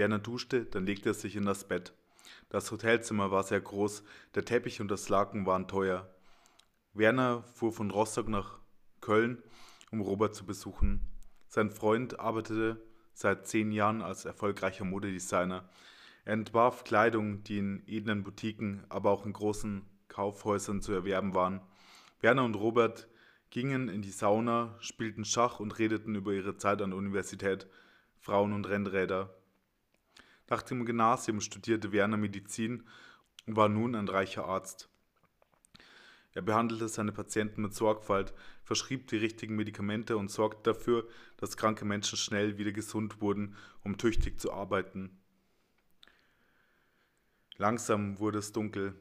Werner duschte, dann legte er sich in das Bett. Das Hotelzimmer war sehr groß, der Teppich und das Laken waren teuer. Werner fuhr von Rostock nach Köln, um Robert zu besuchen. Sein Freund arbeitete seit zehn Jahren als erfolgreicher Modedesigner. Er entwarf Kleidung, die in edlen Boutiquen, aber auch in großen Kaufhäusern zu erwerben waren. Werner und Robert gingen in die Sauna, spielten Schach und redeten über ihre Zeit an der Universität, Frauen und Rennräder. Nach dem Gymnasium studierte Werner Medizin und war nun ein reicher Arzt. Er behandelte seine Patienten mit Sorgfalt, verschrieb die richtigen Medikamente und sorgte dafür, dass kranke Menschen schnell wieder gesund wurden, um tüchtig zu arbeiten. Langsam wurde es dunkel.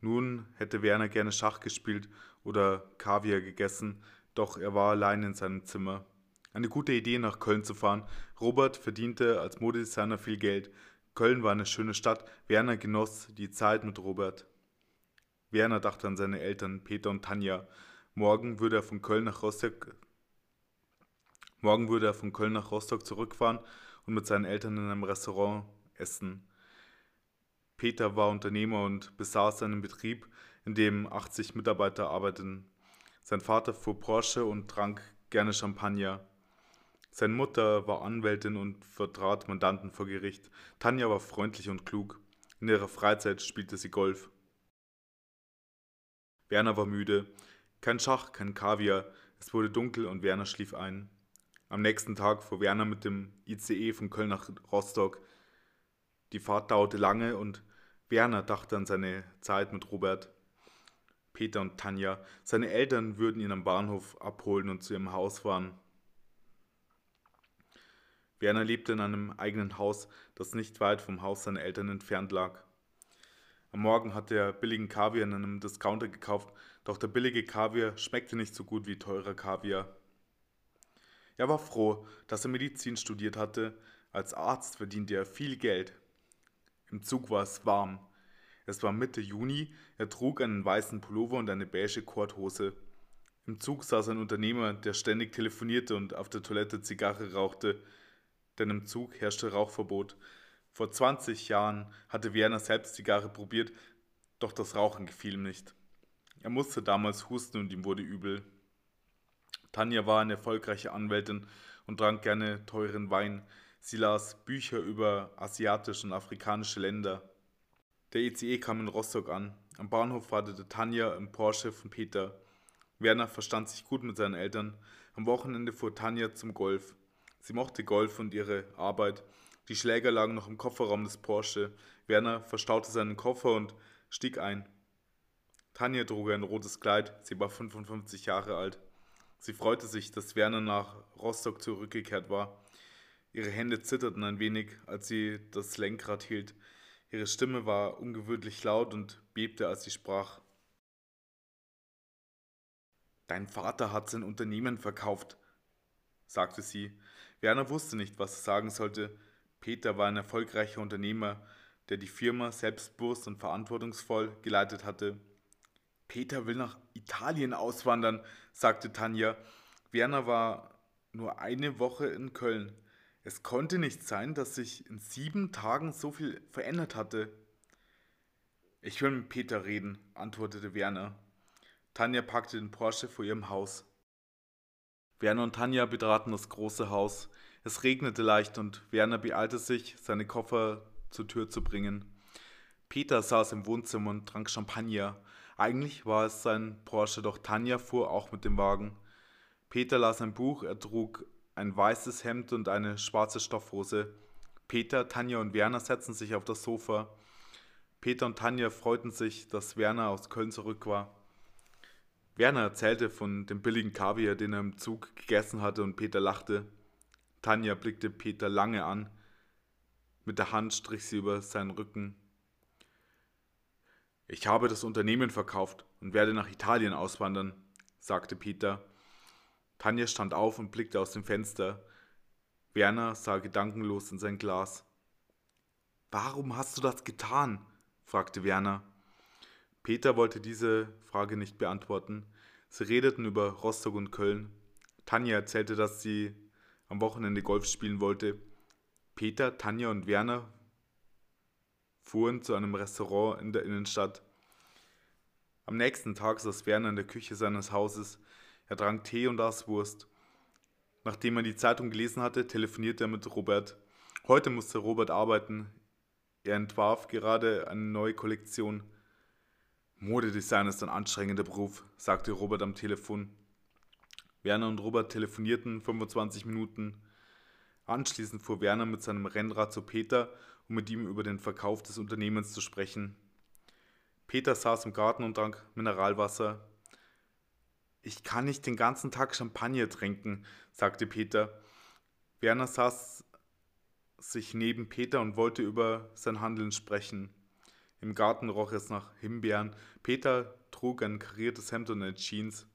Nun hätte Werner gerne Schach gespielt oder Kaviar gegessen, doch er war allein in seinem Zimmer. Eine gute Idee, nach Köln zu fahren. Robert verdiente als Modedesigner viel Geld. Köln war eine schöne Stadt. Werner genoss die Zeit mit Robert. Werner dachte an seine Eltern, Peter und Tanja. Morgen würde er von Köln nach Rostock Morgen würde er von Köln nach Rostock zurückfahren und mit seinen Eltern in einem Restaurant essen. Peter war Unternehmer und besaß einen Betrieb, in dem 80 Mitarbeiter arbeiteten. Sein Vater fuhr Porsche und trank gerne Champagner. Seine Mutter war Anwältin und vertrat Mandanten vor Gericht. Tanja war freundlich und klug. In ihrer Freizeit spielte sie Golf. Werner war müde. Kein Schach, kein Kaviar. Es wurde dunkel und Werner schlief ein. Am nächsten Tag fuhr Werner mit dem ICE von Köln nach Rostock. Die Fahrt dauerte lange und Werner dachte an seine Zeit mit Robert, Peter und Tanja. Seine Eltern würden ihn am Bahnhof abholen und zu ihrem Haus fahren. Werner lebte in einem eigenen Haus, das nicht weit vom Haus seiner Eltern entfernt lag. Am Morgen hatte er billigen Kaviar in einem Discounter gekauft, doch der billige Kaviar schmeckte nicht so gut wie teurer Kaviar. Er war froh, dass er Medizin studiert hatte. Als Arzt verdiente er viel Geld. Im Zug war es warm. Es war Mitte Juni, er trug einen weißen Pullover und eine beige Korthose. Im Zug saß ein Unternehmer, der ständig telefonierte und auf der Toilette Zigarre rauchte denn im Zug herrschte Rauchverbot. Vor 20 Jahren hatte Werner selbst Zigarre probiert, doch das Rauchen gefiel ihm nicht. Er musste damals husten und ihm wurde übel. Tanja war eine erfolgreiche Anwältin und trank gerne teuren Wein. Sie las Bücher über asiatische und afrikanische Länder. Der ECE kam in Rostock an. Am Bahnhof wartete Tanja im Porsche von Peter. Werner verstand sich gut mit seinen Eltern. Am Wochenende fuhr Tanja zum Golf. Sie mochte Golf und ihre Arbeit. Die Schläger lagen noch im Kofferraum des Porsche. Werner verstaute seinen Koffer und stieg ein. Tanja trug ein rotes Kleid, sie war 55 Jahre alt. Sie freute sich, dass Werner nach Rostock zurückgekehrt war. Ihre Hände zitterten ein wenig, als sie das Lenkrad hielt. Ihre Stimme war ungewöhnlich laut und bebte, als sie sprach. Dein Vater hat sein Unternehmen verkauft, sagte sie. Werner wusste nicht, was er sagen sollte. Peter war ein erfolgreicher Unternehmer, der die Firma selbstbewusst und verantwortungsvoll geleitet hatte. Peter will nach Italien auswandern, sagte Tanja. Werner war nur eine Woche in Köln. Es konnte nicht sein, dass sich in sieben Tagen so viel verändert hatte. Ich will mit Peter reden, antwortete Werner. Tanja packte den Porsche vor ihrem Haus. Werner und Tanja betraten das große Haus. Es regnete leicht und Werner beeilte sich, seine Koffer zur Tür zu bringen. Peter saß im Wohnzimmer und trank Champagner. Eigentlich war es sein Porsche, doch Tanja fuhr auch mit dem Wagen. Peter las ein Buch, er trug ein weißes Hemd und eine schwarze Stoffhose. Peter, Tanja und Werner setzten sich auf das Sofa. Peter und Tanja freuten sich, dass Werner aus Köln zurück war. Werner erzählte von dem billigen Kaviar, den er im Zug gegessen hatte, und Peter lachte. Tanja blickte Peter lange an. Mit der Hand strich sie über seinen Rücken. Ich habe das Unternehmen verkauft und werde nach Italien auswandern, sagte Peter. Tanja stand auf und blickte aus dem Fenster. Werner sah gedankenlos in sein Glas. Warum hast du das getan? fragte Werner. Peter wollte diese Frage nicht beantworten. Sie redeten über Rostock und Köln. Tanja erzählte, dass sie am Wochenende Golf spielen wollte. Peter, Tanja und Werner fuhren zu einem Restaurant in der Innenstadt. Am nächsten Tag saß Werner in der Küche seines Hauses. Er trank Tee und aß Wurst. Nachdem er die Zeitung gelesen hatte, telefonierte er mit Robert. Heute musste Robert arbeiten. Er entwarf gerade eine neue Kollektion. Modedesign ist ein anstrengender Beruf, sagte Robert am Telefon. Werner und Robert telefonierten 25 Minuten. Anschließend fuhr Werner mit seinem Rennrad zu Peter, um mit ihm über den Verkauf des Unternehmens zu sprechen. Peter saß im Garten und trank Mineralwasser. Ich kann nicht den ganzen Tag Champagner trinken, sagte Peter. Werner saß sich neben Peter und wollte über sein Handeln sprechen. Im Garten roch es nach Himbeeren. Peter trug ein kariertes Hemd und eine Jeans.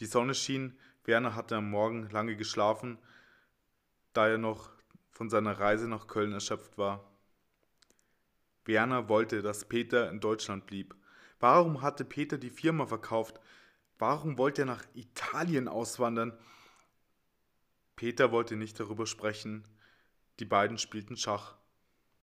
Die Sonne schien, Werner hatte am Morgen lange geschlafen, da er noch von seiner Reise nach Köln erschöpft war. Werner wollte, dass Peter in Deutschland blieb. Warum hatte Peter die Firma verkauft? Warum wollte er nach Italien auswandern? Peter wollte nicht darüber sprechen. Die beiden spielten Schach.